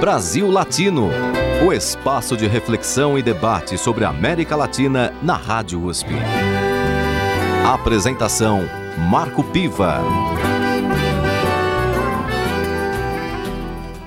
Brasil Latino, o espaço de reflexão e debate sobre a América Latina na Rádio USP. Apresentação: Marco Piva.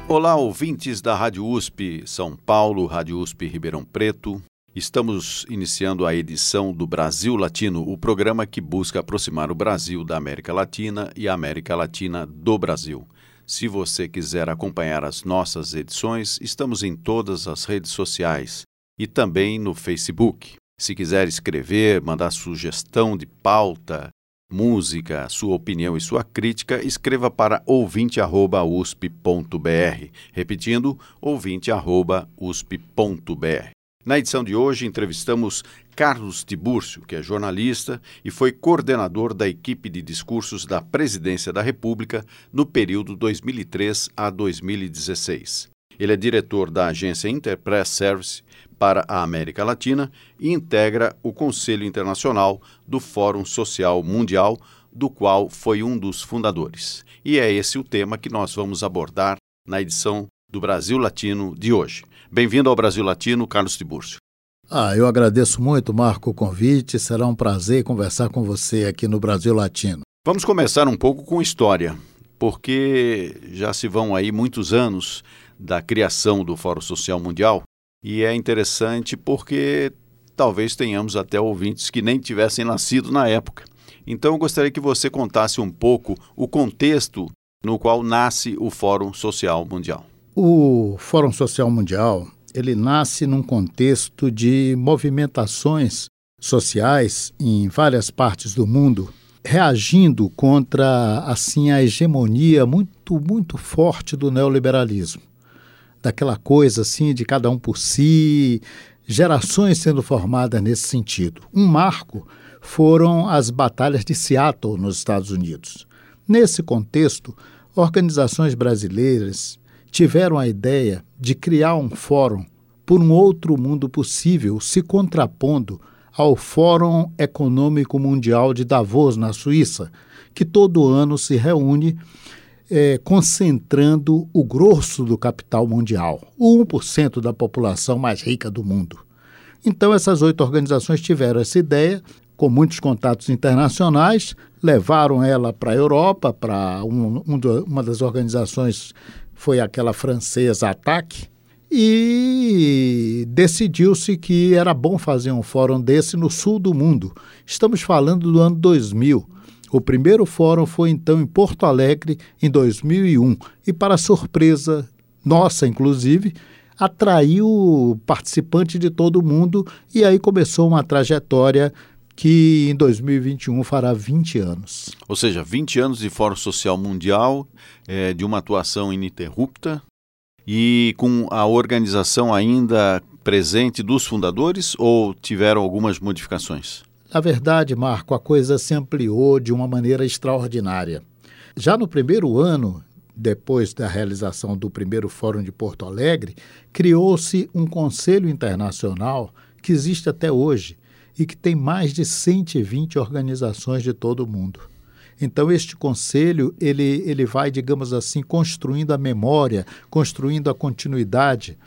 Olá, ouvintes da Rádio USP São Paulo, Rádio USP Ribeirão Preto. Estamos iniciando a edição do Brasil Latino, o programa que busca aproximar o Brasil da América Latina e a América Latina do Brasil. Se você quiser acompanhar as nossas edições, estamos em todas as redes sociais e também no Facebook. Se quiser escrever, mandar sugestão de pauta, música, sua opinião e sua crítica, escreva para ouvinte@usp.br. Repetindo, ouvinte@usp.br. Na edição de hoje, entrevistamos Carlos Tibúrcio, que é jornalista e foi coordenador da equipe de discursos da Presidência da República no período 2003 a 2016. Ele é diretor da agência Interpress Service para a América Latina e integra o Conselho Internacional do Fórum Social Mundial, do qual foi um dos fundadores. E é esse o tema que nós vamos abordar na edição do Brasil Latino de hoje. Bem-vindo ao Brasil Latino, Carlos Tiburcio. Ah, eu agradeço muito, Marco, o convite. Será um prazer conversar com você aqui no Brasil Latino. Vamos começar um pouco com história, porque já se vão aí muitos anos da criação do Fórum Social Mundial e é interessante porque talvez tenhamos até ouvintes que nem tivessem nascido na época. Então eu gostaria que você contasse um pouco o contexto no qual nasce o Fórum Social Mundial. O Fórum Social Mundial ele nasce num contexto de movimentações sociais em várias partes do mundo, reagindo contra assim a hegemonia muito muito forte do neoliberalismo, daquela coisa assim de cada um por si, gerações sendo formadas nesse sentido. Um marco foram as batalhas de Seattle nos Estados Unidos. Nesse contexto, organizações brasileiras tiveram a ideia de criar um fórum por um outro mundo possível, se contrapondo ao Fórum Econômico Mundial de Davos, na Suíça, que todo ano se reúne é, concentrando o grosso do capital mundial, o 1% da população mais rica do mundo. Então, essas oito organizações tiveram essa ideia, com muitos contatos internacionais, levaram ela para a Europa, para um, um, uma das organizações foi aquela francesa Ataque, e decidiu-se que era bom fazer um fórum desse no sul do mundo. Estamos falando do ano 2000. O primeiro fórum foi então em Porto Alegre, em 2001, e, para surpresa nossa, inclusive, atraiu participantes de todo mundo e aí começou uma trajetória que em 2021 fará 20 anos. Ou seja, 20 anos de Fórum Social Mundial, é, de uma atuação ininterrupta e com a organização ainda presente dos fundadores ou tiveram algumas modificações? Na verdade, Marco, a coisa se ampliou de uma maneira extraordinária. Já no primeiro ano, depois da realização do primeiro Fórum de Porto Alegre, criou-se um Conselho Internacional que existe até hoje, e que tem mais de 120 organizações de todo o mundo. Então este conselho ele, ele vai, digamos assim, construindo a memória, construindo a continuidade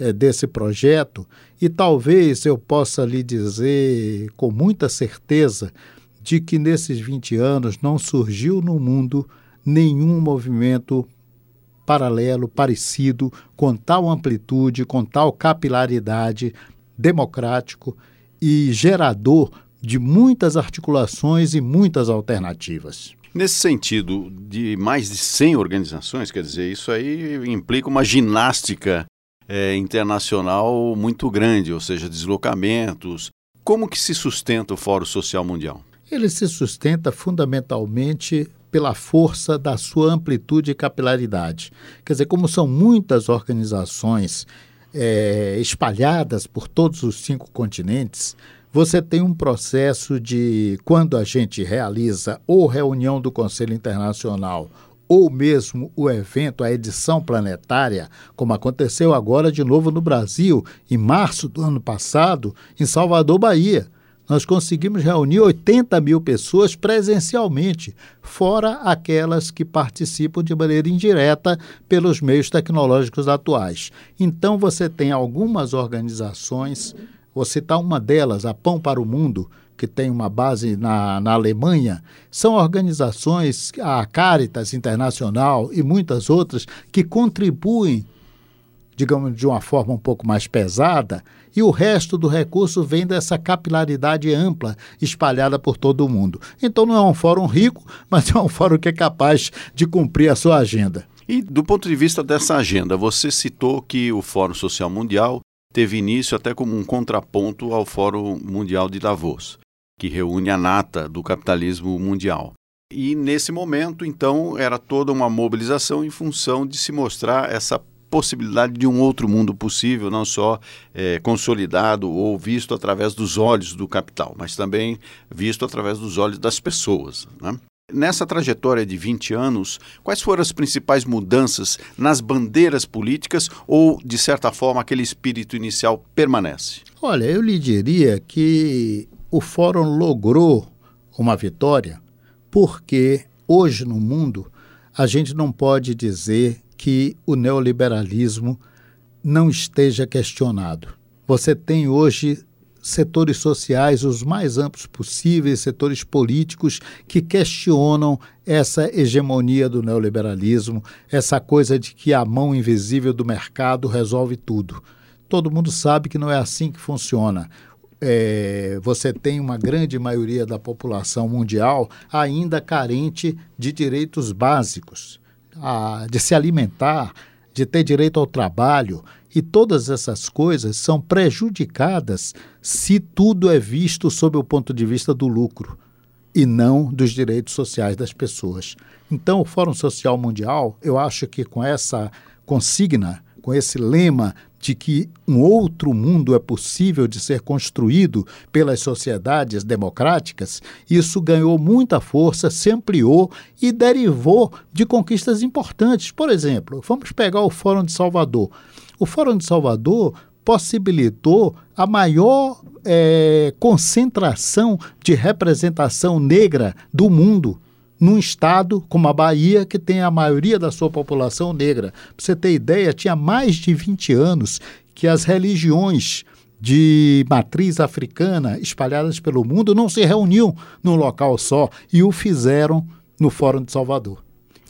é, desse projeto e talvez eu possa lhe dizer com muita certeza de que nesses 20 anos não surgiu no mundo nenhum movimento paralelo, parecido, com tal amplitude, com tal capilaridade, democrático e gerador de muitas articulações e muitas alternativas. Nesse sentido, de mais de 100 organizações, quer dizer, isso aí implica uma ginástica é, internacional muito grande, ou seja, deslocamentos. Como que se sustenta o Fórum Social Mundial? Ele se sustenta fundamentalmente pela força da sua amplitude e capilaridade. Quer dizer, como são muitas organizações é, espalhadas por todos os cinco continentes, você tem um processo de, quando a gente realiza ou reunião do Conselho Internacional ou mesmo o evento, a edição planetária, como aconteceu agora de novo no Brasil, em março do ano passado, em Salvador, Bahia. Nós conseguimos reunir 80 mil pessoas presencialmente, fora aquelas que participam de maneira indireta pelos meios tecnológicos atuais. Então, você tem algumas organizações, vou citar uma delas, a Pão para o Mundo, que tem uma base na, na Alemanha, são organizações, a Caritas Internacional e muitas outras, que contribuem digamos, de uma forma um pouco mais pesada, e o resto do recurso vem dessa capilaridade ampla espalhada por todo o mundo. Então não é um fórum rico, mas é um fórum que é capaz de cumprir a sua agenda. E do ponto de vista dessa agenda, você citou que o Fórum Social Mundial teve início até como um contraponto ao Fórum Mundial de Davos, que reúne a nata do capitalismo mundial. E nesse momento, então, era toda uma mobilização em função de se mostrar essa possibilidade de um outro mundo possível, não só é, consolidado ou visto através dos olhos do capital, mas também visto através dos olhos das pessoas. Né? Nessa trajetória de 20 anos, quais foram as principais mudanças nas bandeiras políticas ou, de certa forma, aquele espírito inicial permanece? Olha, eu lhe diria que o Fórum logrou uma vitória porque hoje no mundo a gente não pode dizer que o neoliberalismo não esteja questionado. Você tem hoje setores sociais os mais amplos possíveis, setores políticos que questionam essa hegemonia do neoliberalismo, essa coisa de que a mão invisível do mercado resolve tudo. Todo mundo sabe que não é assim que funciona. É, você tem uma grande maioria da população mundial ainda carente de direitos básicos a, de se alimentar, de ter direito ao trabalho, e todas essas coisas são prejudicadas se tudo é visto sob o ponto de vista do lucro e não dos direitos sociais das pessoas. Então, o Fórum Social Mundial, eu acho que com essa consigna, com esse lema de que um outro mundo é possível de ser construído pelas sociedades democráticas, isso ganhou muita força, se ampliou e derivou de conquistas importantes. Por exemplo, vamos pegar o Fórum de Salvador. O Fórum de Salvador possibilitou a maior é, concentração de representação negra do mundo num estado como a Bahia, que tem a maioria da sua população negra. Para você ter ideia, tinha mais de 20 anos que as religiões de matriz africana espalhadas pelo mundo não se reuniam num local só e o fizeram no Fórum de Salvador.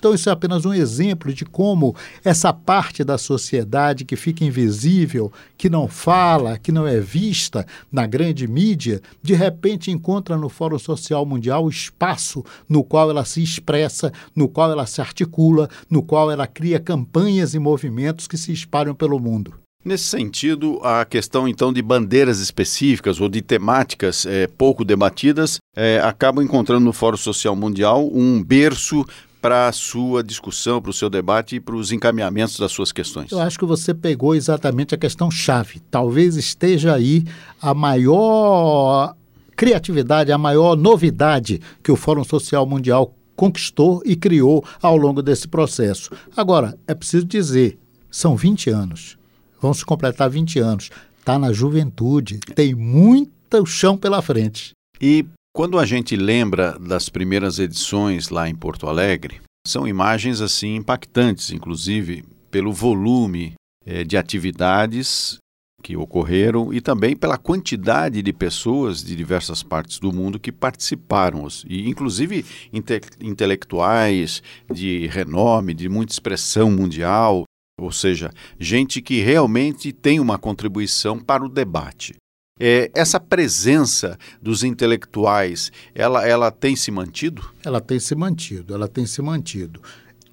Então, isso é apenas um exemplo de como essa parte da sociedade que fica invisível, que não fala, que não é vista na grande mídia, de repente encontra no Fórum Social Mundial o espaço no qual ela se expressa, no qual ela se articula, no qual ela cria campanhas e movimentos que se espalham pelo mundo. Nesse sentido, a questão então de bandeiras específicas ou de temáticas é, pouco debatidas é, acaba encontrando no Fórum Social Mundial um berço para a sua discussão, para o seu debate e para os encaminhamentos das suas questões? Eu acho que você pegou exatamente a questão chave. Talvez esteja aí a maior criatividade, a maior novidade que o Fórum Social Mundial conquistou e criou ao longo desse processo. Agora, é preciso dizer, são 20 anos. Vamos completar 20 anos. Está na juventude, tem muito chão pela frente. E quando a gente lembra das primeiras edições lá em Porto Alegre, são imagens assim impactantes, inclusive pelo volume é, de atividades que ocorreram e também pela quantidade de pessoas de diversas partes do mundo que participaram, e inclusive inte intelectuais de renome, de muita expressão mundial, ou seja, gente que realmente tem uma contribuição para o debate. É, essa presença dos intelectuais, ela, ela tem se mantido? Ela tem se mantido, ela tem se mantido.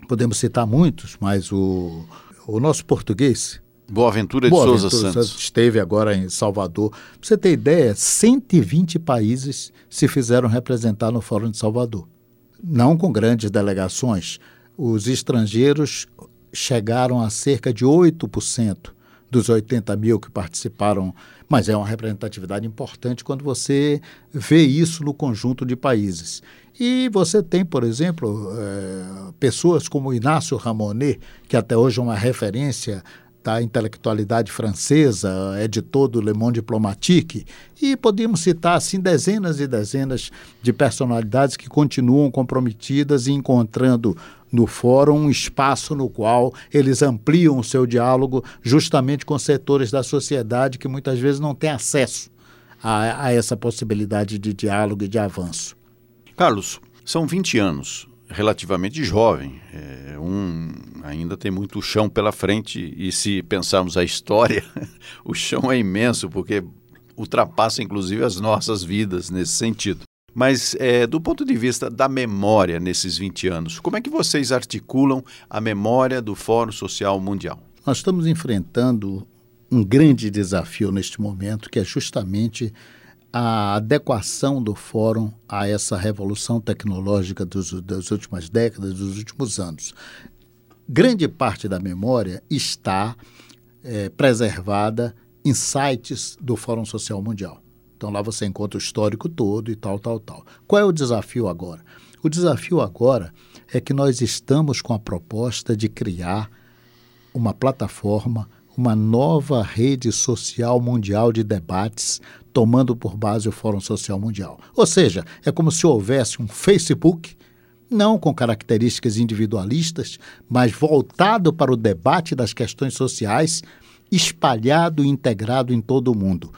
Podemos citar muitos, mas o, o nosso português, Boaventura de Boa Souza Santos. Esteve agora em Salvador. Para você ter ideia, 120 países se fizeram representar no Fórum de Salvador. Não com grandes delegações. Os estrangeiros chegaram a cerca de 8% dos 80 mil que participaram, mas é uma representatividade importante quando você vê isso no conjunto de países. E você tem, por exemplo, é, pessoas como Inácio Ramonet, que até hoje é uma referência da intelectualidade francesa, editor do Le Monde Diplomatique, e podíamos citar assim dezenas e dezenas de personalidades que continuam comprometidas e encontrando no fórum um espaço no qual eles ampliam o seu diálogo justamente com setores da sociedade que muitas vezes não têm acesso a, a essa possibilidade de diálogo e de avanço. Carlos, são 20 anos relativamente jovem. É, um ainda tem muito chão pela frente e se pensarmos a história, o chão é imenso porque ultrapassa inclusive as nossas vidas nesse sentido. Mas é, do ponto de vista da memória nesses 20 anos, como é que vocês articulam a memória do Fórum Social Mundial? Nós estamos enfrentando um grande desafio neste momento, que é justamente a adequação do fórum a essa revolução tecnológica dos, das últimas décadas, dos últimos anos. Grande parte da memória está é, preservada em sites do Fórum Social Mundial. Então lá você encontra o histórico todo e tal, tal, tal. Qual é o desafio agora? O desafio agora é que nós estamos com a proposta de criar uma plataforma uma nova rede social mundial de debates, tomando por base o Fórum Social Mundial. Ou seja, é como se houvesse um Facebook, não com características individualistas, mas voltado para o debate das questões sociais, espalhado e integrado em todo o mundo.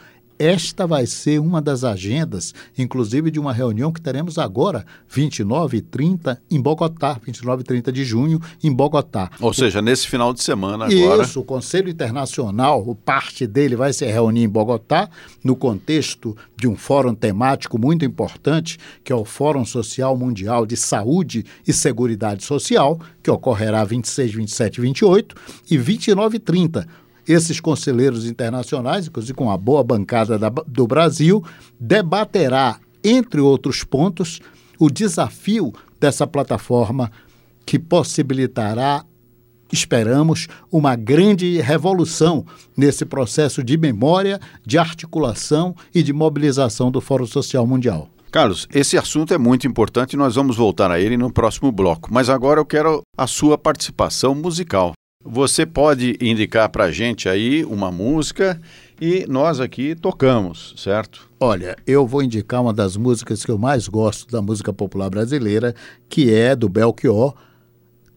Esta vai ser uma das agendas, inclusive de uma reunião que teremos agora, 29 e 30, em Bogotá, 29 e 30 de junho, em Bogotá. Ou seja, nesse final de semana agora. Isso, o Conselho Internacional, parte dele vai se reunir em Bogotá, no contexto de um fórum temático muito importante, que é o Fórum Social Mundial de Saúde e Seguridade Social, que ocorrerá 26, 27 e 28, e 29 e 30 esses conselheiros internacionais, inclusive com a boa bancada da, do Brasil, debaterá, entre outros pontos, o desafio dessa plataforma que possibilitará, esperamos, uma grande revolução nesse processo de memória, de articulação e de mobilização do Fórum Social Mundial. Carlos, esse assunto é muito importante e nós vamos voltar a ele no próximo bloco. Mas agora eu quero a sua participação musical. Você pode indicar para a gente aí uma música e nós aqui tocamos, certo? Olha, eu vou indicar uma das músicas que eu mais gosto da música popular brasileira, que é do Belchior,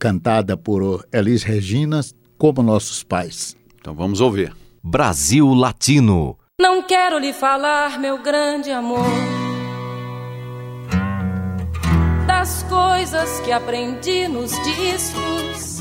cantada por Elis Regina, como nossos pais. Então vamos ouvir. Brasil Latino. Não quero lhe falar, meu grande amor, das coisas que aprendi nos discos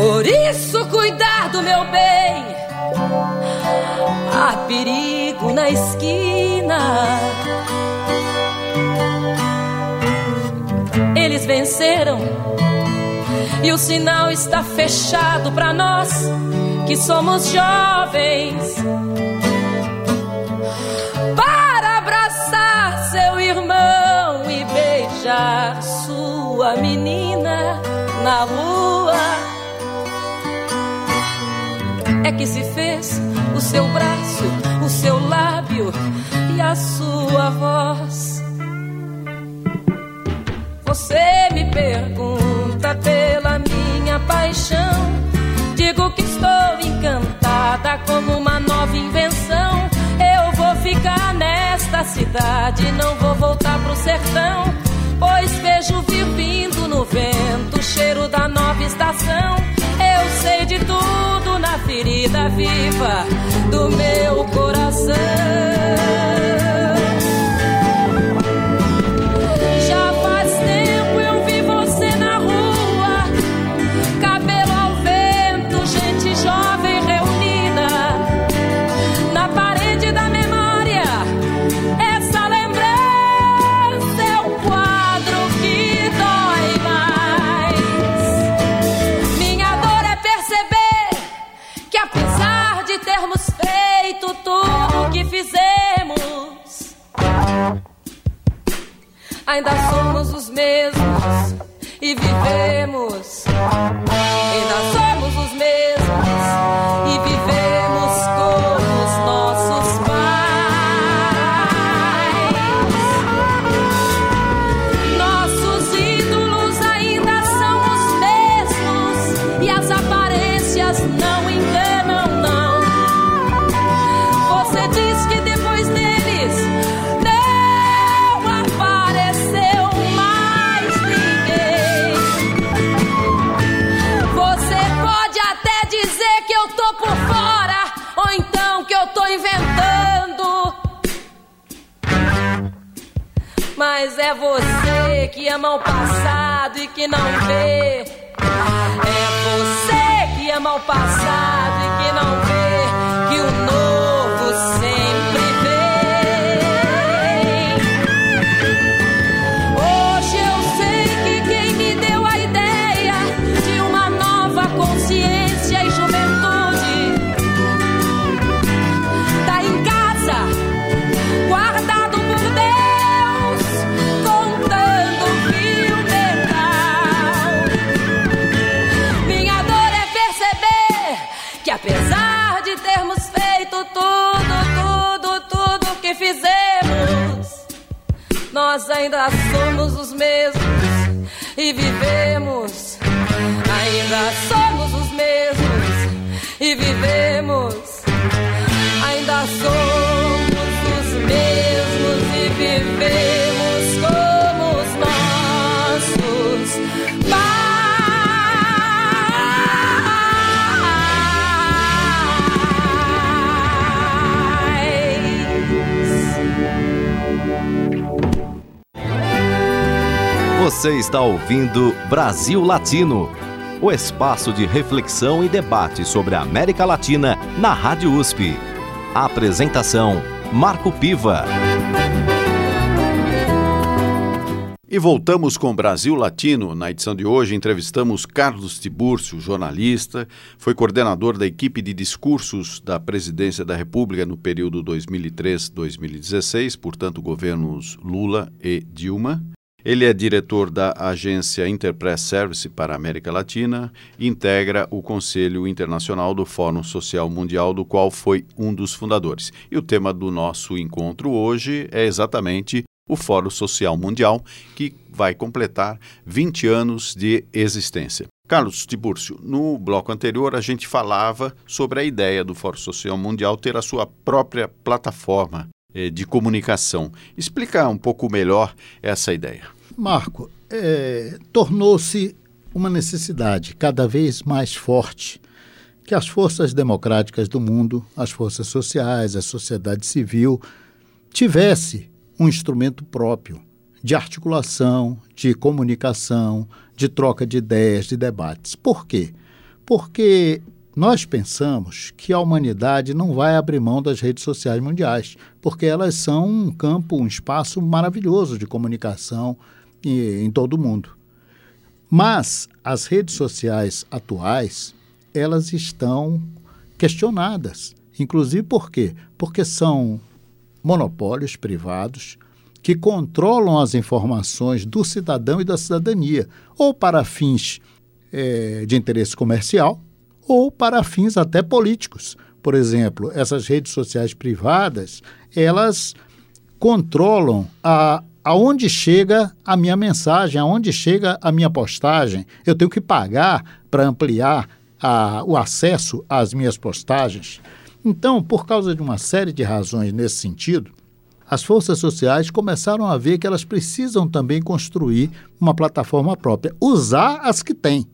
Por isso, cuidar do meu bem. Há perigo na esquina. Eles venceram e o sinal está fechado para nós que somos jovens. Para abraçar seu irmão e beijar sua menina na rua é que se fez o seu braço, o seu lábio e a sua voz. Você me pergunta pela minha paixão. Digo que estou encantada como uma nova invenção. Eu vou ficar nesta cidade, não vou voltar pro sertão. Pois vejo vir vindo no vento o cheiro da nova estação. Sei de tudo na ferida viva do meu coração. ainda somos os mesmos e vivemos é você que ama o passado e que não vê. É você que ama o passado e que não vê que o novo sempre nós ainda somos os mesmos e vivemos. Ainda somos os mesmos e vivemos. Ainda somos Você está ouvindo Brasil Latino, o espaço de reflexão e debate sobre a América Latina na Rádio USP. A apresentação: Marco Piva. E voltamos com Brasil Latino. Na edição de hoje, entrevistamos Carlos Tibúrcio, jornalista, foi coordenador da equipe de discursos da Presidência da República no período 2003-2016, portanto, governos Lula e Dilma. Ele é diretor da agência Interpress Service para a América Latina e integra o Conselho Internacional do Fórum Social Mundial, do qual foi um dos fundadores. E o tema do nosso encontro hoje é exatamente o Fórum Social Mundial, que vai completar 20 anos de existência. Carlos Tibúrcio, no bloco anterior a gente falava sobre a ideia do Fórum Social Mundial ter a sua própria plataforma de comunicação. Explica um pouco melhor essa ideia. Marco, é, tornou-se uma necessidade cada vez mais forte que as forças democráticas do mundo, as forças sociais, a sociedade civil, tivesse um instrumento próprio de articulação, de comunicação, de troca de ideias, de debates. Por quê? Porque nós pensamos que a humanidade não vai abrir mão das redes sociais mundiais, porque elas são um campo, um espaço maravilhoso de comunicação em todo o mundo. Mas as redes sociais atuais, elas estão questionadas. Inclusive por quê? Porque são monopólios privados que controlam as informações do cidadão e da cidadania, ou para fins é, de interesse comercial, ou para fins até políticos. Por exemplo, essas redes sociais privadas, elas controlam a, aonde chega a minha mensagem, aonde chega a minha postagem. Eu tenho que pagar para ampliar a, o acesso às minhas postagens. Então, por causa de uma série de razões nesse sentido, as forças sociais começaram a ver que elas precisam também construir uma plataforma própria, usar as que têm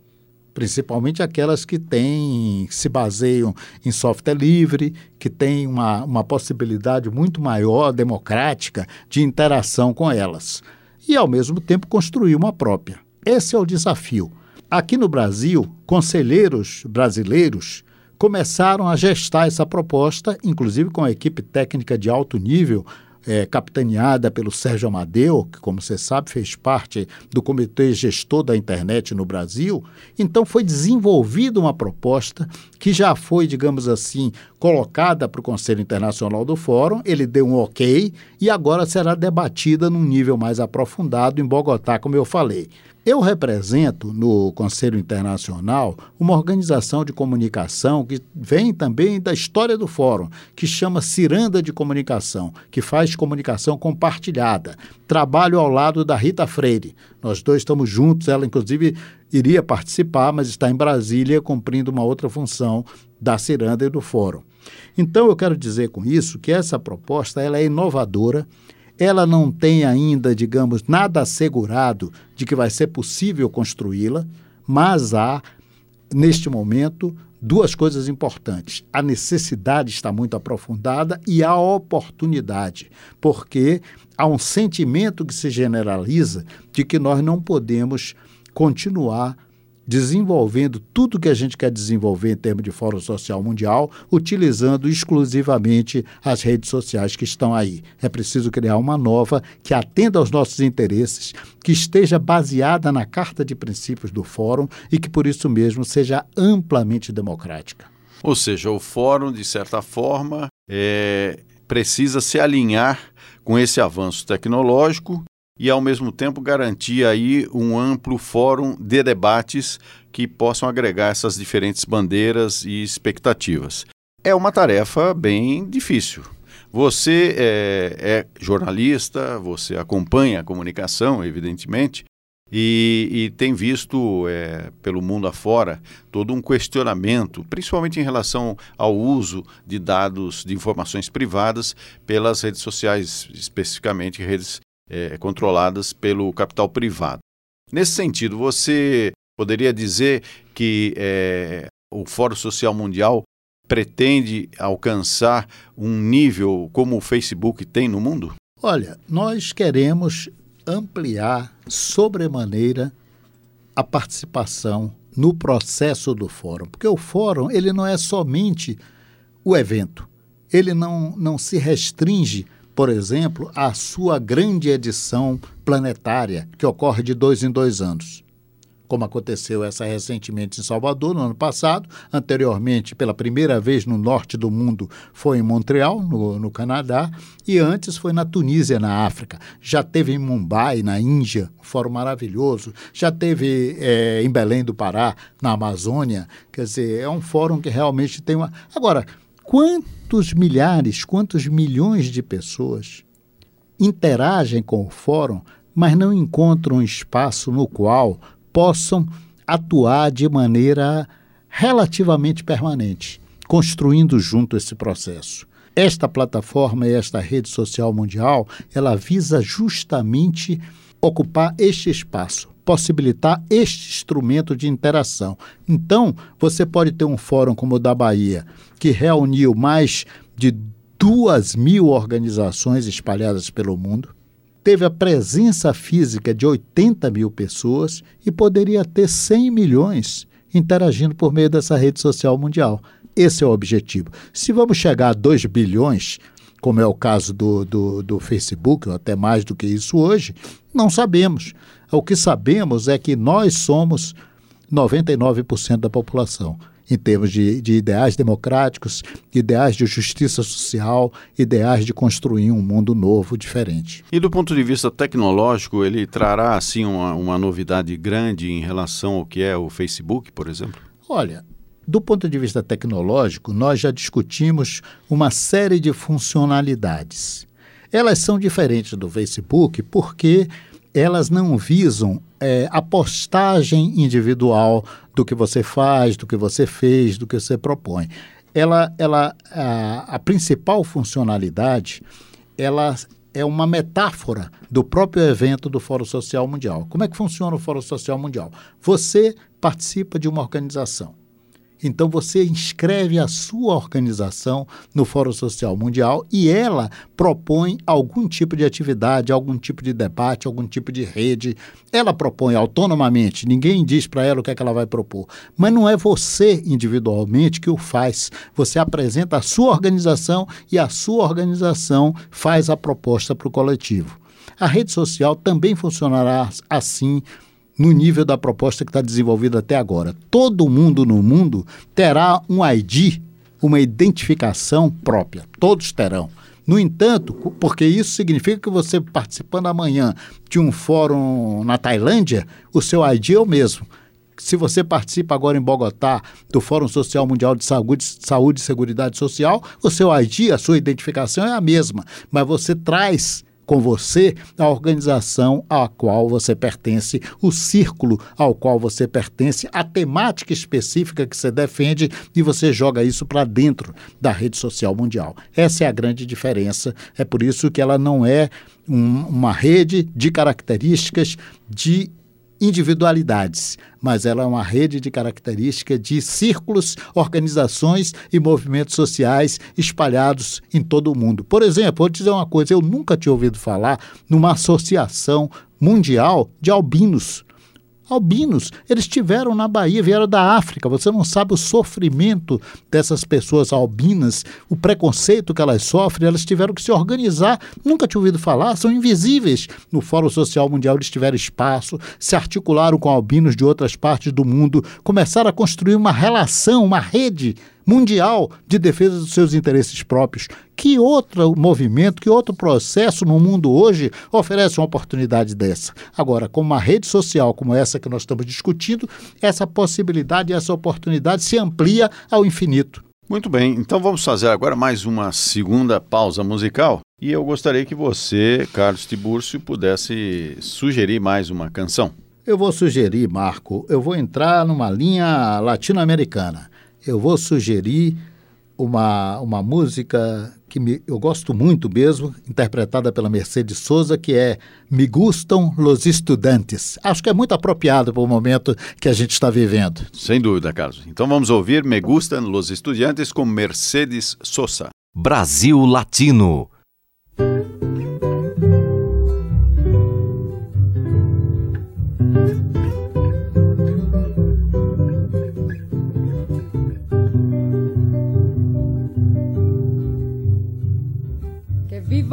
principalmente aquelas que têm, que se baseiam em software livre, que têm uma, uma possibilidade muito maior, democrática, de interação com elas. E, ao mesmo tempo, construir uma própria. Esse é o desafio. Aqui no Brasil, conselheiros brasileiros começaram a gestar essa proposta, inclusive com a equipe técnica de alto nível é, capitaneada pelo Sérgio Amadeu, que, como você sabe, fez parte do comitê gestor da internet no Brasil. Então, foi desenvolvida uma proposta que já foi, digamos assim, colocada para o Conselho Internacional do Fórum. Ele deu um ok e agora será debatida num nível mais aprofundado em Bogotá, como eu falei. Eu represento no Conselho Internacional uma organização de comunicação que vem também da história do Fórum, que chama Ciranda de Comunicação, que faz comunicação compartilhada. Trabalho ao lado da Rita Freire. Nós dois estamos juntos, ela inclusive iria participar, mas está em Brasília cumprindo uma outra função da Ciranda e do Fórum. Então eu quero dizer com isso que essa proposta ela é inovadora, ela não tem ainda, digamos, nada assegurado de que vai ser possível construí-la, mas há, neste momento, duas coisas importantes. A necessidade está muito aprofundada e a oportunidade, porque há um sentimento que se generaliza de que nós não podemos continuar desenvolvendo tudo que a gente quer desenvolver em termos de Fórum Social Mundial, utilizando exclusivamente as redes sociais que estão aí. É preciso criar uma nova que atenda aos nossos interesses, que esteja baseada na Carta de Princípios do Fórum e que, por isso mesmo, seja amplamente democrática. Ou seja, o Fórum, de certa forma, é, precisa se alinhar com esse avanço tecnológico e, ao mesmo tempo, garantir aí um amplo fórum de debates que possam agregar essas diferentes bandeiras e expectativas. É uma tarefa bem difícil. Você é, é jornalista, você acompanha a comunicação, evidentemente, e, e, tem visto é, pelo mundo afora todo um questionamento, principalmente em relação ao uso de dados de informações privadas pelas redes sociais, especificamente redes é, controladas pelo capital privado. Nesse sentido, você poderia dizer que é, o Fórum Social Mundial pretende alcançar um nível como o Facebook tem no mundo? Olha, nós queremos ampliar sobremaneira a participação no processo do fórum, porque o fórum ele não é somente o evento, ele não, não se restringe por exemplo, a sua grande edição planetária, que ocorre de dois em dois anos. Como aconteceu essa recentemente em Salvador, no ano passado, anteriormente, pela primeira vez no norte do mundo, foi em Montreal, no, no Canadá, e antes foi na Tunísia, na África. Já teve em Mumbai, na Índia, um fórum maravilhoso. Já teve é, em Belém do Pará, na Amazônia. Quer dizer, é um fórum que realmente tem uma. Agora, quantos milhares, quantos milhões de pessoas interagem com o fórum, mas não encontram um espaço no qual possam atuar de maneira relativamente permanente, construindo junto esse processo. Esta plataforma e esta rede social mundial, ela visa justamente ocupar este espaço, possibilitar este instrumento de interação. Então, você pode ter um fórum como o da Bahia, que reuniu mais de duas mil organizações espalhadas pelo mundo, teve a presença física de 80 mil pessoas e poderia ter 100 milhões interagindo por meio dessa rede social mundial. Esse é o objetivo. Se vamos chegar a 2 bilhões, como é o caso do, do, do Facebook, ou até mais do que isso hoje, não sabemos. O que sabemos é que nós somos 99% da população, em termos de, de, ideais democráticos, ideais de justiça social, ideais de construir um mundo novo, diferente. E do ponto de vista tecnológico, ele trará assim uma, uma novidade grande em relação ao que é o Facebook, por exemplo? Olha, do ponto de vista tecnológico, nós já discutimos uma série de funcionalidades. Elas são diferentes do Facebook porque elas não visam é, a postagem individual do que você faz, do que você fez, do que você propõe. Ela, ela, a, a principal funcionalidade, ela é uma metáfora do próprio evento do Fórum Social Mundial. Como é que funciona o Fórum Social Mundial? Você participa de uma organização. Então você inscreve a sua organização no Fórum Social Mundial e ela propõe algum tipo de atividade, algum tipo de debate, algum tipo de rede. Ela propõe autonomamente, ninguém diz para ela o que, é que ela vai propor. Mas não é você individualmente que o faz. Você apresenta a sua organização e a sua organização faz a proposta para o coletivo. A rede social também funcionará assim no nível da proposta que está desenvolvida até agora. Todo mundo no mundo terá um ID, uma identificação própria. Todos terão. No entanto, porque isso significa que você participando amanhã de um fórum na Tailândia, o seu ID é o mesmo. Se você participa agora em Bogotá do Fórum Social Mundial de Saúde, Saúde e Seguridade Social, o seu ID, a sua identificação é a mesma, mas você traz com você a organização à qual você pertence, o círculo ao qual você pertence, a temática específica que você defende e você joga isso para dentro da rede social mundial. Essa é a grande diferença. É por isso que ela não é um, uma rede de características de individualidades, mas ela é uma rede de características de círculos, organizações e movimentos sociais espalhados em todo o mundo. Por exemplo, vou dizer uma coisa: eu nunca tinha ouvido falar numa associação mundial de albinos albinos. Eles estiveram na Bahia, vieram da África. Você não sabe o sofrimento dessas pessoas albinas, o preconceito que elas sofrem. Elas tiveram que se organizar. Nunca tinha ouvido falar, são invisíveis. No Fórum Social Mundial eles tiveram espaço, se articularam com albinos de outras partes do mundo, começaram a construir uma relação, uma rede mundial de defesa dos seus interesses próprios. Que outro movimento, que outro processo no mundo hoje oferece uma oportunidade dessa? Agora, com uma rede social como essa que nós estamos discutindo, essa possibilidade, essa oportunidade se amplia ao infinito. Muito bem, então vamos fazer agora mais uma segunda pausa musical. E eu gostaria que você, Carlos Tibúrcio, pudesse sugerir mais uma canção. Eu vou sugerir, Marco, eu vou entrar numa linha latino-americana eu vou sugerir uma, uma música que me, eu gosto muito mesmo, interpretada pela Mercedes Souza, que é Me Gustam Los Estudantes. Acho que é muito apropriado para o momento que a gente está vivendo. Sem dúvida, Carlos. Então vamos ouvir Me Gustam Los Estudantes com Mercedes Sosa. Brasil Latino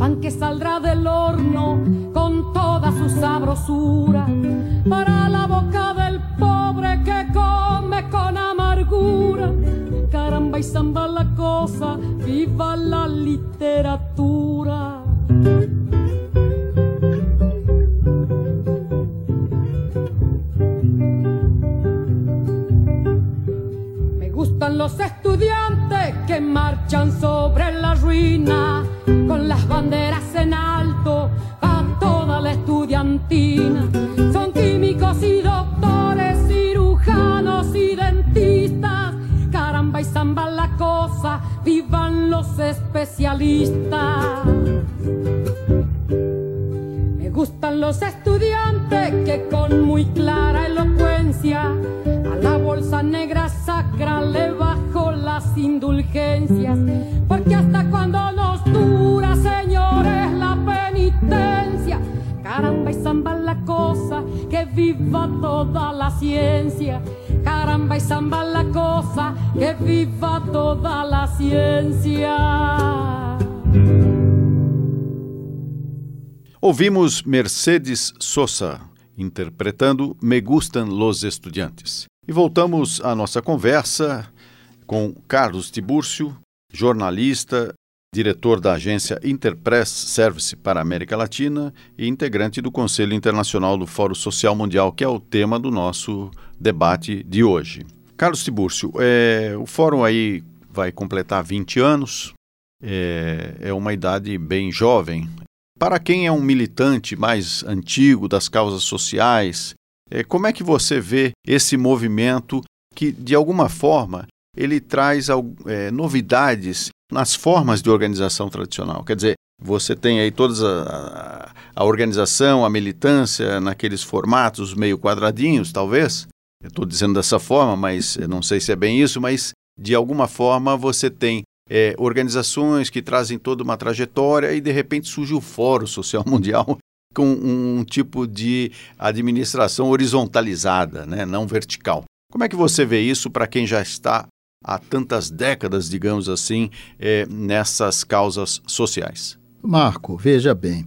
pan que saldrá del horno con toda su sabrosura para la boca del que come con amargura. Caramba y samba la cosa, viva la literatura. Me gustan los estudiantes que marchan sobre la ruina con las banderas en alto a toda la estudiantina. Son químicos y y zamba la cosa, vivan los especialistas. Me gustan los estudiantes que con muy clara elocuencia a la bolsa negra sacra le bajo las indulgencias, porque hasta toda la ciencia caramba y zamba la cosa, que viva toda la ciencia. Ouvimos Mercedes Sosa interpretando Me Gustan los Estudiantes. E voltamos à nossa conversa com Carlos Tibúrcio, jornalista, diretor da agência Interpress Service para a América Latina e integrante do Conselho Internacional do Fórum Social Mundial, que é o tema do nosso debate de hoje. Carlos Tibúrcio, é, o fórum aí vai completar 20 anos, é, é uma idade bem jovem. Para quem é um militante mais antigo das causas sociais, é, como é que você vê esse movimento que, de alguma forma, ele traz é, novidades nas formas de organização tradicional? Quer dizer, Você tem aí toda a, a, organização, a militância naqueles formatos meio quadradinhos, talvez. Eu estou dizendo dessa forma, mas não sei se é bem isso, mas de alguma forma você tem é, organizações que trazem toda uma trajetória e de repente surge o Fórum Social Mundial com um tipo de administração horizontalizada, né, não vertical. Como é que você vê isso para quem já está há tantas décadas, digamos assim, é, nessas causas sociais? Marco, veja bem,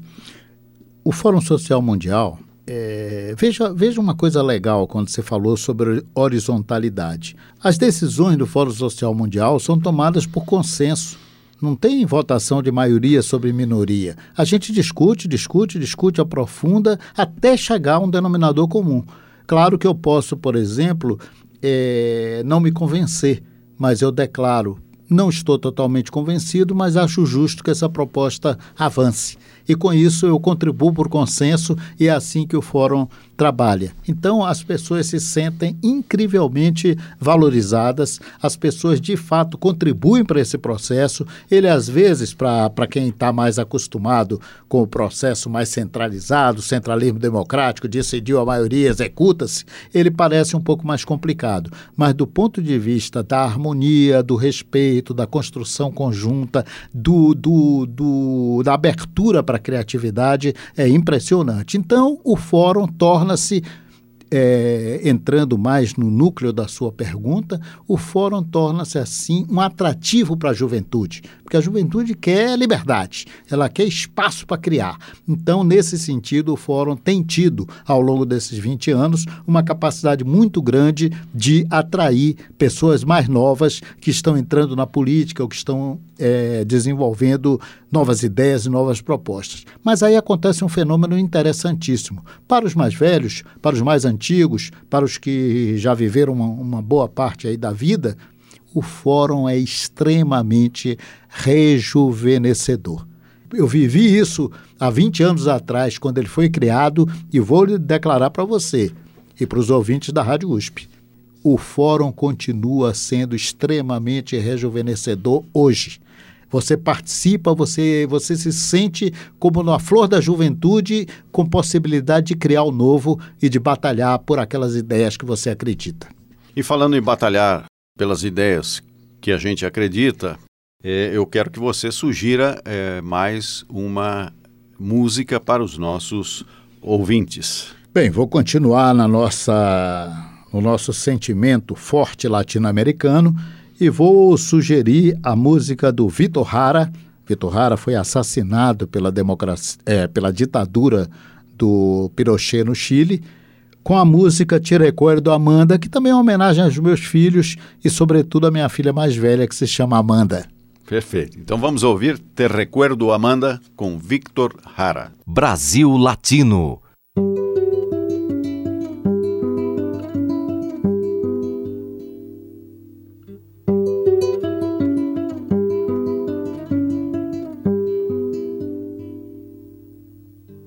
o Fórum Social Mundial, é, veja, veja uma coisa legal quando você falou sobre horizontalidade. As decisões do Fórum Social Mundial são tomadas por consenso. Não tem votação de maioria sobre minoria. A gente discute, discute, discute, aprofunda até chegar a um denominador comum. Claro que eu posso, por exemplo, é, não me convencer, mas eu declaro: não estou totalmente convencido, mas acho justo que essa proposta avance. E com isso eu contribuo por consenso e é assim que o fórum trabalha. Então as pessoas se sentem incrivelmente valorizadas, as pessoas de fato contribuem para esse processo. Ele às vezes, para quem está mais acostumado com o processo mais centralizado, centralismo democrático, decidiu a maioria, executa-se, ele parece um pouco mais complicado. Mas do ponto de vista da harmonia, do respeito, da construção conjunta, do, do, do da abertura para a criatividade é impressionante. Então, o fórum torna-se é, entrando mais no núcleo da sua pergunta, o fórum torna-se assim um atrativo para a juventude, porque a juventude quer liberdade, ela quer espaço para criar. Então, nesse sentido, o fórum tem tido, ao longo desses 20 anos, uma capacidade muito grande de atrair pessoas mais novas que estão entrando na política ou que estão é, desenvolvendo novas ideias e novas propostas. Mas aí acontece um fenômeno interessantíssimo. Para os mais velhos, para os mais antigos, para os que já viveram uma, uma boa parte aí da vida, o fórum é extremamente rejuvenescedor. Eu vivi isso há 20 anos atrás, quando ele foi criado, e vou lhe declarar para você e para os ouvintes da Rádio USP. O fórum continua sendo extremamente rejuvenescedor hoje. Você participa, você, você se sente como na flor da juventude, com possibilidade de criar o novo e de batalhar por aquelas ideias que você acredita. E falando em batalhar pelas ideias que a gente acredita, é, eu quero que você sugira é, mais uma música para os nossos ouvintes. Bem, vou continuar na nossa, no nosso sentimento forte latino-americano e vou sugerir a música do Vitor Hara. Vitor Hara foi assassinado pela, democracia, é, pela ditadura do Pinochet no Chile, com a música Te Recuerdo Amanda, que também é uma homenagem aos meus filhos e, sobretudo, à minha filha mais velha, que se chama Amanda. Perfeito. Então vamos ouvir Te Recuerdo Amanda com Victor Hara. Brasil Latino.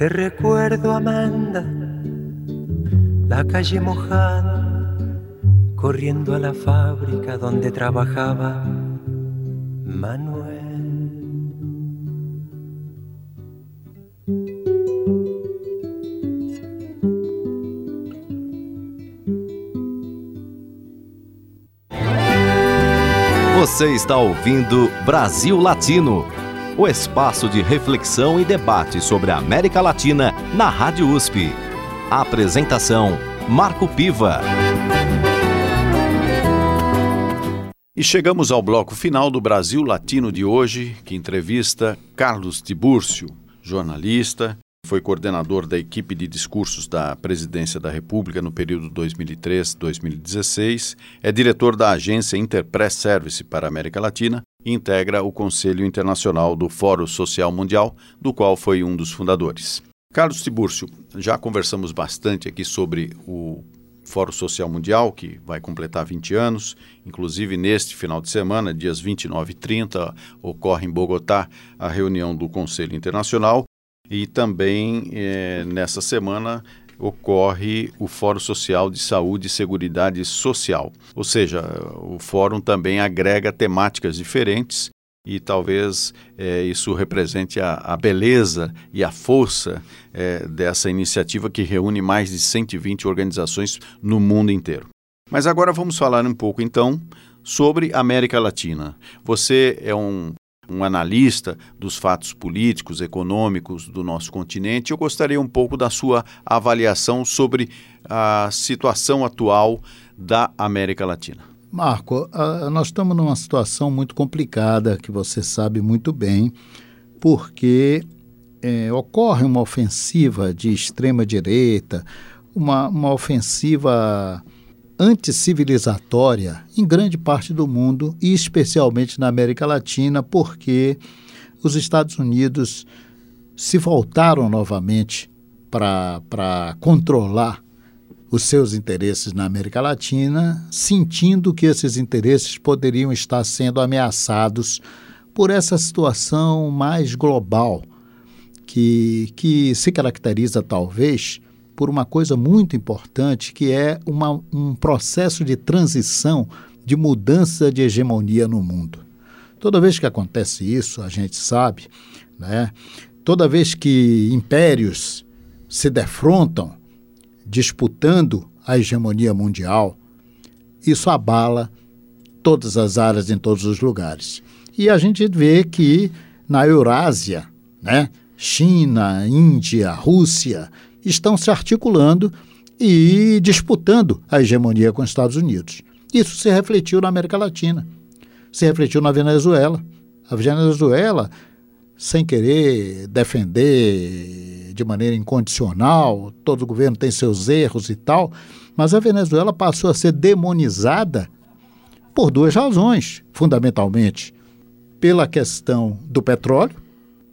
Te recuerdo, Amanda, la calle mojada, corriendo a la fábrica donde trabajaba Manuel. Você está ouvindo Brasil Latino o espaço de reflexão e debate sobre a América Latina na Rádio USP. A apresentação: Marco Piva. E chegamos ao bloco final do Brasil Latino de hoje, que entrevista Carlos Tibúrcio, jornalista, foi coordenador da equipe de discursos da Presidência da República no período 2003-2016, é diretor da agência Interpress Service para a América Latina integra o Conselho Internacional do Fórum Social Mundial, do qual foi um dos fundadores. Carlos Tibúrcio, já conversamos bastante aqui sobre o Fórum Social Mundial, que vai completar 20 anos. Inclusive, neste final de semana, dias 29 e 30, ocorre em Bogotá a reunião do Conselho Internacional. E também eh, nessa semana ocorre o Fórum Social de Saúde e Seguridade Social. Ou seja, o fórum também agrega temáticas diferentes e talvez eh, isso represente a, a, beleza e a força eh, dessa iniciativa que reúne mais de 120 organizações no mundo inteiro. Mas agora vamos falar um pouco então sobre América Latina. Você é um um analista dos fatos políticos, econômicos do nosso continente. Eu gostaria um pouco da sua avaliação sobre a situação atual da América Latina. Marco, nós estamos numa situação muito complicada, que você sabe muito bem, porque é, ocorre uma ofensiva de extrema-direita, uma, uma ofensiva anticivilizatória em grande parte do mundo e especialmente na América Latina, porque os Estados Unidos se voltaram novamente para controlar os seus interesses na América Latina, sentindo que esses interesses poderiam estar sendo ameaçados por essa situação mais global, que, que se caracteriza talvez por uma coisa muito importante, que é uma, um processo de transição, de mudança de hegemonia no mundo. Toda vez que acontece isso, a gente sabe, né? toda vez que impérios se defrontam, disputando a hegemonia mundial, isso abala todas as áreas em todos os lugares. E a gente vê que na Eurásia, né, China, Índia, Rússia estão se articulando e disputando a hegemonia com os Estados Unidos. Isso se refletiu na América Latina, se refletiu na Venezuela. A Venezuela, sem querer defender de maneira incondicional, todo governo tem seus erros e tal, mas a Venezuela passou a ser demonizada por duas razões, fundamentalmente. Pela questão do petróleo,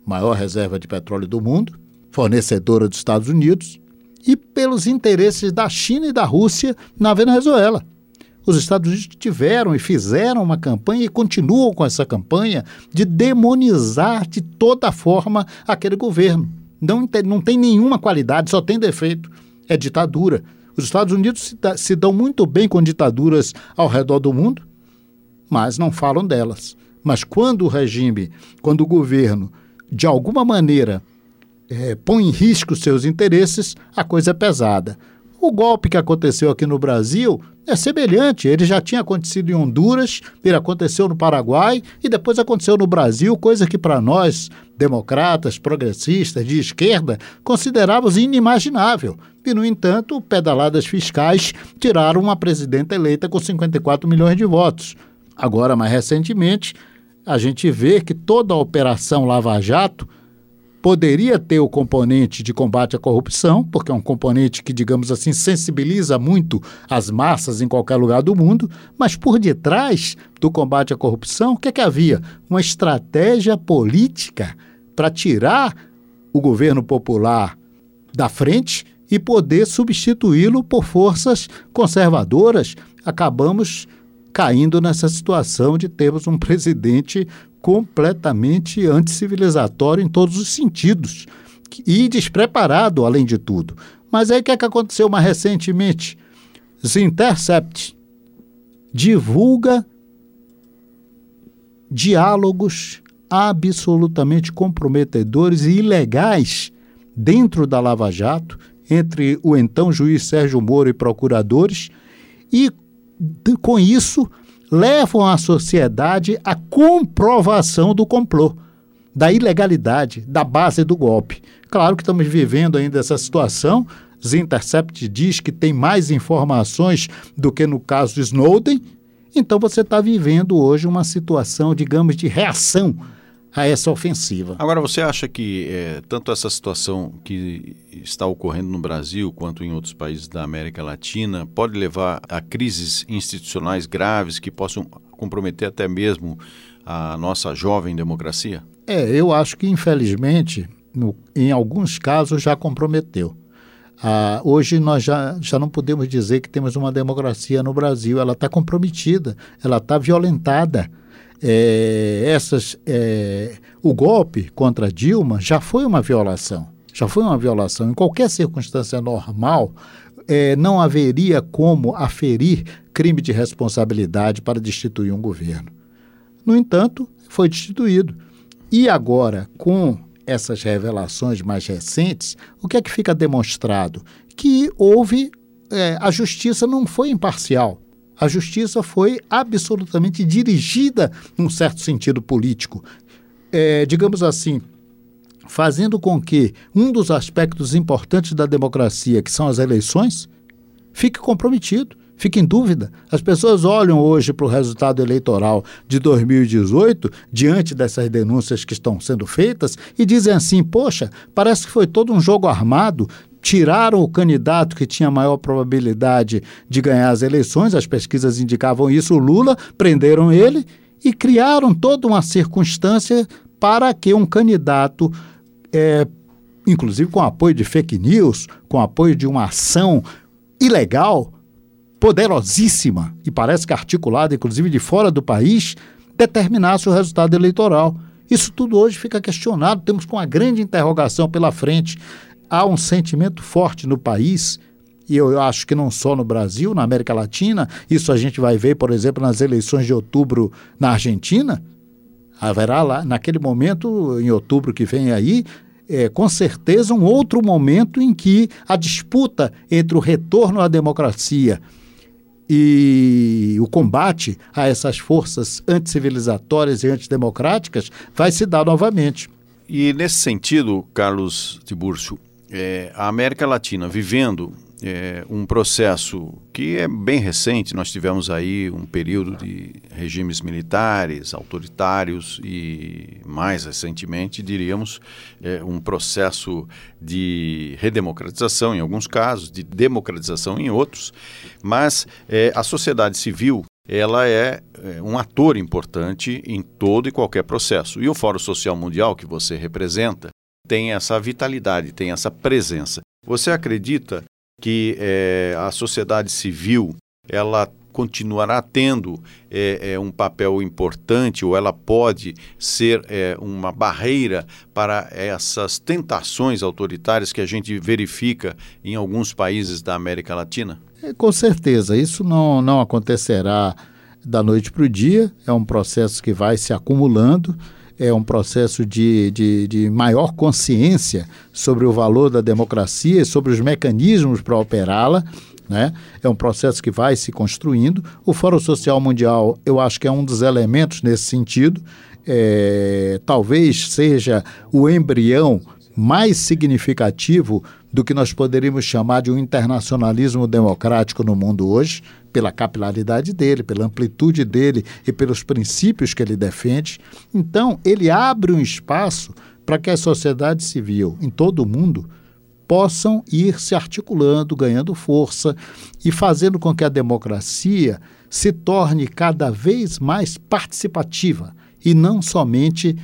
maior reserva de petróleo do mundo, fornecedora dos Estados Unidos, e pelos interesses da China e da Rússia na Venezuela. Os Estados Unidos tiveram e fizeram uma campanha e continuam com essa campanha de demonizar de toda forma aquele governo. Não tem, não tem nenhuma qualidade, só tem defeito. É ditadura. Os Estados Unidos se, se dão muito bem com ditaduras ao redor do mundo, mas não falam delas. Mas quando o regime, quando o governo, de alguma maneira, é, põe em risco seus interesses, a coisa é pesada. O golpe que aconteceu aqui no Brasil é semelhante. Ele já tinha acontecido em Honduras, ele aconteceu no Paraguai e depois aconteceu no Brasil, coisa que para nós, democratas, progressistas, de esquerda, considerávamos inimaginável. E, no entanto, pedaladas fiscais tiraram uma presidenta eleita com 54 milhões de votos. Agora, mais recentemente, a gente vê que toda a Operação Lava Jato poderia ter o componente de combate à corrupção, porque é um componente que, digamos assim, sensibiliza muito as massas em qualquer lugar do mundo, mas por detrás do combate à corrupção, o que, é que havia? Uma estratégia política para tirar o governo popular da frente e poder substituí-lo por forças conservadoras. Acabamos caindo nessa situação de termos um presidente completamente anticivilizatório em todos os sentidos e despreparado, além de tudo. Mas aí o que, é que aconteceu mais recentemente? The Intercept divulga diálogos absolutamente comprometedores e ilegais dentro da Lava Jato entre o então juiz Sérgio Moro e procuradores e com isso levam a sociedade à comprovação do complô, da ilegalidade, da base do golpe. Claro que estamos vivendo ainda essa situação. Intercept diz que tem mais informações do que no caso de Snowden. Então você está vivendo hoje uma situação, digamos, de reação a essa ofensiva. Agora, você acha que é, tanto essa situação que está ocorrendo no Brasil quanto em outros países da América Latina pode levar a crises institucionais graves que possam comprometer até mesmo a nossa jovem democracia? É, eu acho que, infelizmente, no, em alguns casos já comprometeu. Ah, hoje nós já, já não podemos dizer que temos uma democracia no Brasil. Ela está comprometida, ela está violentada é, essas, é, o golpe contra Dilma já foi uma violação. Já foi uma violação. Em qualquer circunstância normal, é, não haveria como aferir crime de responsabilidade para destituir um governo. No entanto, foi destituído. E agora, com essas revelações mais recentes, o que é que fica demonstrado? Que houve. É, a justiça não foi imparcial. A justiça foi absolutamente dirigida num certo sentido político. É, digamos assim, fazendo com que um dos aspectos importantes da democracia, que são as eleições, fique comprometido, fique em dúvida. As pessoas olham hoje para o resultado eleitoral de 2018, diante dessas denúncias que estão sendo feitas, e dizem assim: poxa, parece que foi todo um jogo armado, tiraram o candidato que tinha maior probabilidade de ganhar as eleições, as pesquisas indicavam isso, o Lula, prenderam ele e criaram toda uma circunstância para que um candidato, é, inclusive com apoio de fake news, com apoio de uma ação ilegal, poderosíssima e parece que articulada, inclusive de fora do país, determinasse o resultado eleitoral. Isso tudo hoje fica questionado, temos com uma grande interrogação pela frente há um sentimento forte no país, e eu acho que não só no Brasil, na América Latina, isso a gente vai ver, por exemplo, nas eleições de outubro na Argentina. Haverá lá, naquele momento, em outubro que vem aí, é, com certeza um outro momento em que a disputa entre o retorno à democracia e o combate a essas forças anticivilizatórias e antidemocráticas vai se dar novamente. E nesse sentido, Carlos Tiburcio, é, a América Latina vivendo é, um processo que é bem recente, nós tivemos aí um período de regimes militares, autoritários e, mais recentemente, diríamos, é, um processo de redemocratização em alguns casos, de democratização em outros, mas é, a sociedade civil ela é, é um ator importante em todo e qualquer processo. E o Fórum Social Mundial que você representa, tem essa vitalidade, tem essa presença. Você acredita que é, a sociedade civil ela continuará tendo é, é, um papel importante ou ela pode ser é, uma barreira para essas tentações autoritárias que a gente verifica em alguns países da América Latina? É, com certeza, isso não, não acontecerá da noite para o dia, é um processo que vai se acumulando é um processo de, de, de maior consciência sobre o valor da democracia e sobre os mecanismos para operá-la. Né? É um processo que vai se construindo. O Fórum Social Mundial, eu acho que é um dos elementos nesse sentido. É, talvez seja o embrião mais significativo do que nós poderíamos chamar de um internacionalismo democrático no mundo hoje, pela capilaridade dele, pela amplitude dele e pelos princípios que ele defende. Então, ele abre um espaço para que a sociedade civil em todo o mundo possam ir se articulando, ganhando força e fazendo com que a democracia se torne cada vez mais participativa e não somente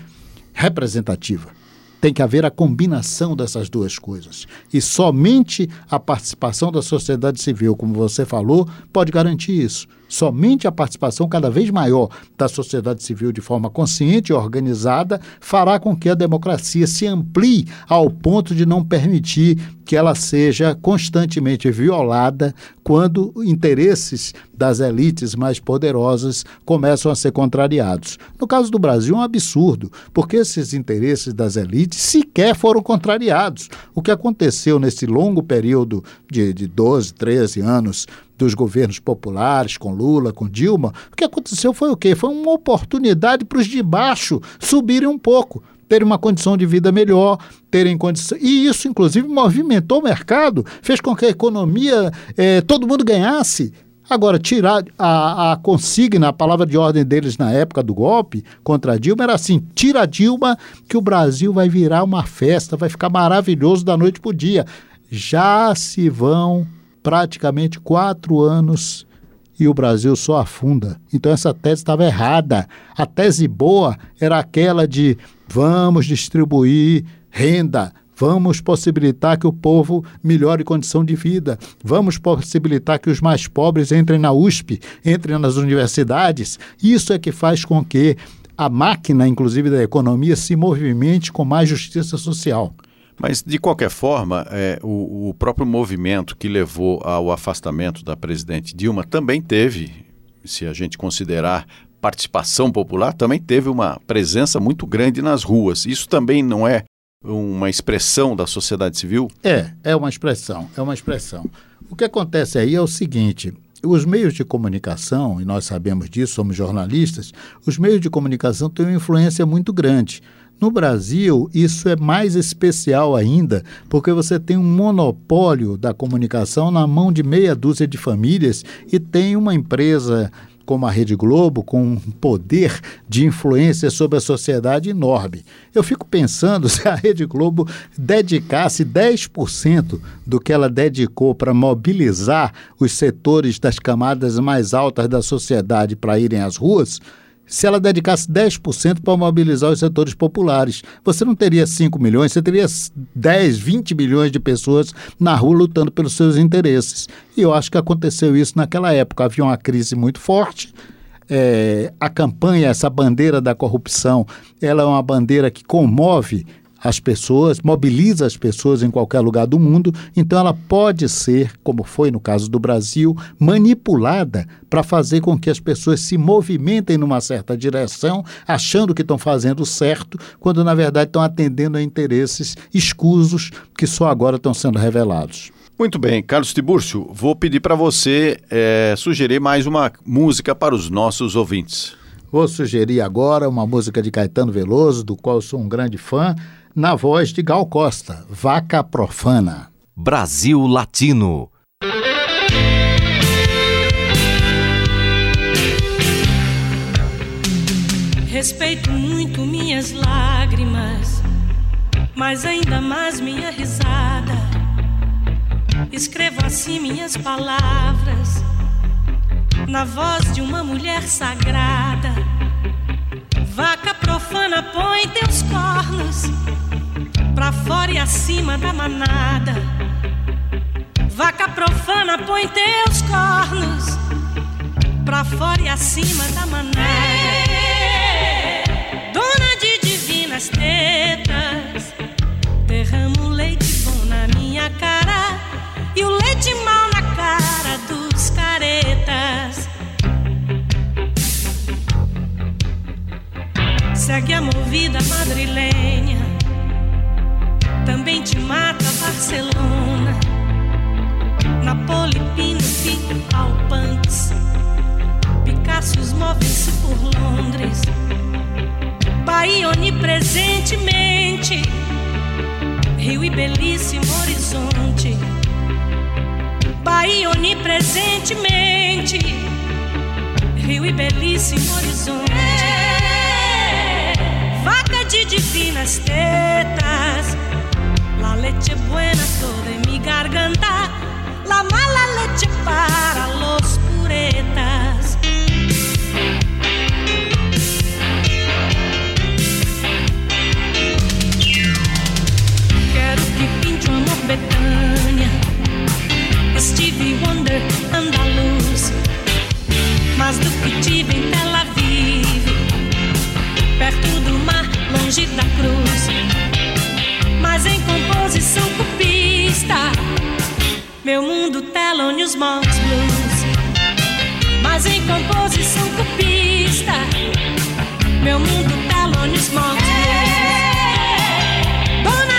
representativa. Tem que haver a combinação dessas duas coisas. E somente a participação da sociedade civil, como você falou, pode garantir isso. Somente a participação cada vez maior da sociedade civil de forma consciente e organizada fará com que a democracia se amplie ao ponto de não permitir que ela seja constantemente violada quando interesses das elites mais poderosas começam a ser contrariados. No caso do Brasil, é um absurdo, porque esses interesses das elites sequer foram contrariados. O que aconteceu nesse longo período de, de 12, 13 anos dos governos populares, com Lula, com Dilma, o que aconteceu foi o quê? Foi uma oportunidade para os de baixo subirem um pouco terem uma condição de vida melhor, terem condição. E isso, inclusive, movimentou o mercado, fez com que a economia, eh, todo mundo ganhasse. Agora, tirar a, a consigna, a palavra de ordem deles na época do golpe contra a Dilma era assim: tira a Dilma, que o Brasil vai virar uma festa, vai ficar maravilhoso da noite para o dia. Já se vão praticamente quatro anos e o Brasil só afunda. Então essa tese estava errada. A tese boa era aquela de vamos distribuir renda, vamos possibilitar que o povo melhore condição de vida, vamos possibilitar que os mais pobres entrem na USP, entrem nas universidades. Isso é que faz com que a máquina, inclusive da economia, se movimente com mais justiça social. Mas, de qualquer forma, é, o, o, próprio movimento que levou ao afastamento da presidente Dilma também teve, se a gente considerar participação popular, também teve uma presença muito grande nas ruas. Isso também não é uma expressão da sociedade civil? É, é uma expressão, é uma expressão. O que acontece aí é o seguinte: os meios de comunicação, e nós sabemos disso, somos jornalistas, os meios de comunicação têm uma influência muito grande. No Brasil, isso é mais especial ainda, porque você tem um monopólio da comunicação na mão de meia dúzia de famílias e tem uma empresa como a Rede Globo, com um poder de influência sobre a sociedade enorme. Eu fico pensando se a Rede Globo dedicasse 10% do que ela dedicou para mobilizar os setores das camadas mais altas da sociedade para irem às ruas, se ela dedicasse 10% para mobilizar os setores populares. Você não teria 5 milhões, você teria 10, 20 milhões de pessoas na rua lutando pelos seus interesses. E eu acho que aconteceu isso naquela época. Havia uma crise muito forte. É, a campanha, essa bandeira da corrupção, ela é uma bandeira que comove as pessoas, mobiliza as pessoas em qualquer lugar do mundo, então ela pode ser, como foi no caso do Brasil, manipulada para fazer com que as pessoas se movimentem numa certa direção, achando que estão fazendo certo, quando na verdade estão atendendo a interesses escusos que só agora estão sendo revelados. Muito bem, Carlos Tibúrcio, vou pedir para você é, sugerir mais uma música para os nossos ouvintes. Vou sugerir agora uma música de Caetano Veloso, do qual sou um grande fã, na voz de Gal Costa, Vaca Profana. Brasil Latino. Respeito muito minhas lágrimas, mas ainda mais minha risada. Escrevo assim minhas palavras, na voz de uma mulher sagrada Vaca profana, põe teus cornos pra fora e acima da manada. Vaca profana, põe teus cornos pra fora e acima da manada. Dona de divinas tetas, derramo leite bom na minha cara e o leite mal na cara dos caretas. Segue a movida madrilenha, também te mata Barcelona, Napoli, Pinti, Alpantes, Picassos movem-se por Londres, Bahia onipresentemente, Rio e belíssimo horizonte, Bahia onipresentemente, Rio e belíssimo horizonte. Vaca de divinas tetas. Leche buena en mi garganta, la mala leche para los puretas. Quero que pinte o amor Betânia, Stevie Wonder, andaluz, mais do que tive em Tel Aviv, perto do mar, longe da cruz, mas em composição cupista, meu mundo Thelonious Monks Blues, mas em composição cupista, meu mundo Thelonious Monks Blues. Dona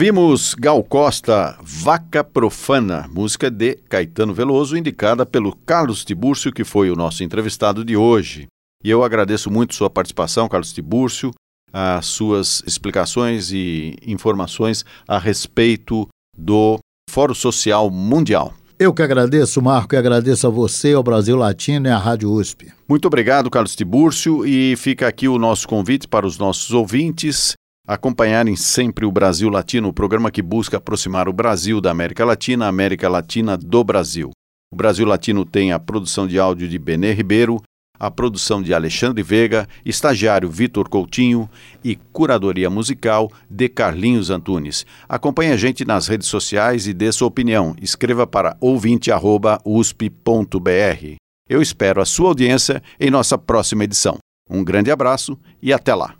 Ouvimos Gal Costa, Vaca Profana, música de Caetano Veloso, indicada pelo Carlos Tibúrcio, que foi o nosso entrevistado de hoje. E eu agradeço muito sua participação, Carlos Tibúrcio, as suas explicações e informações a respeito do Fórum Social Mundial. Eu que agradeço, Marco, e agradeço a você, ao Brasil Latino e à Rádio USP. Muito obrigado, Carlos Tibúrcio, e fica aqui o nosso convite para os nossos ouvintes acompanharem sempre o Brasil Latino, o programa que busca aproximar o Brasil da América Latina, a América Latina do Brasil. O Brasil Latino tem a produção de áudio de Benê Ribeiro, a produção de Alexandre Veiga, estagiário Vitor Coutinho e curadoria musical de Carlinhos Antunes. Acompanhe a gente nas redes sociais e dê sua opinião. Escreva para ouvinte@usp.br. Eu espero a sua audiência em nossa próxima edição. Um grande abraço e até lá.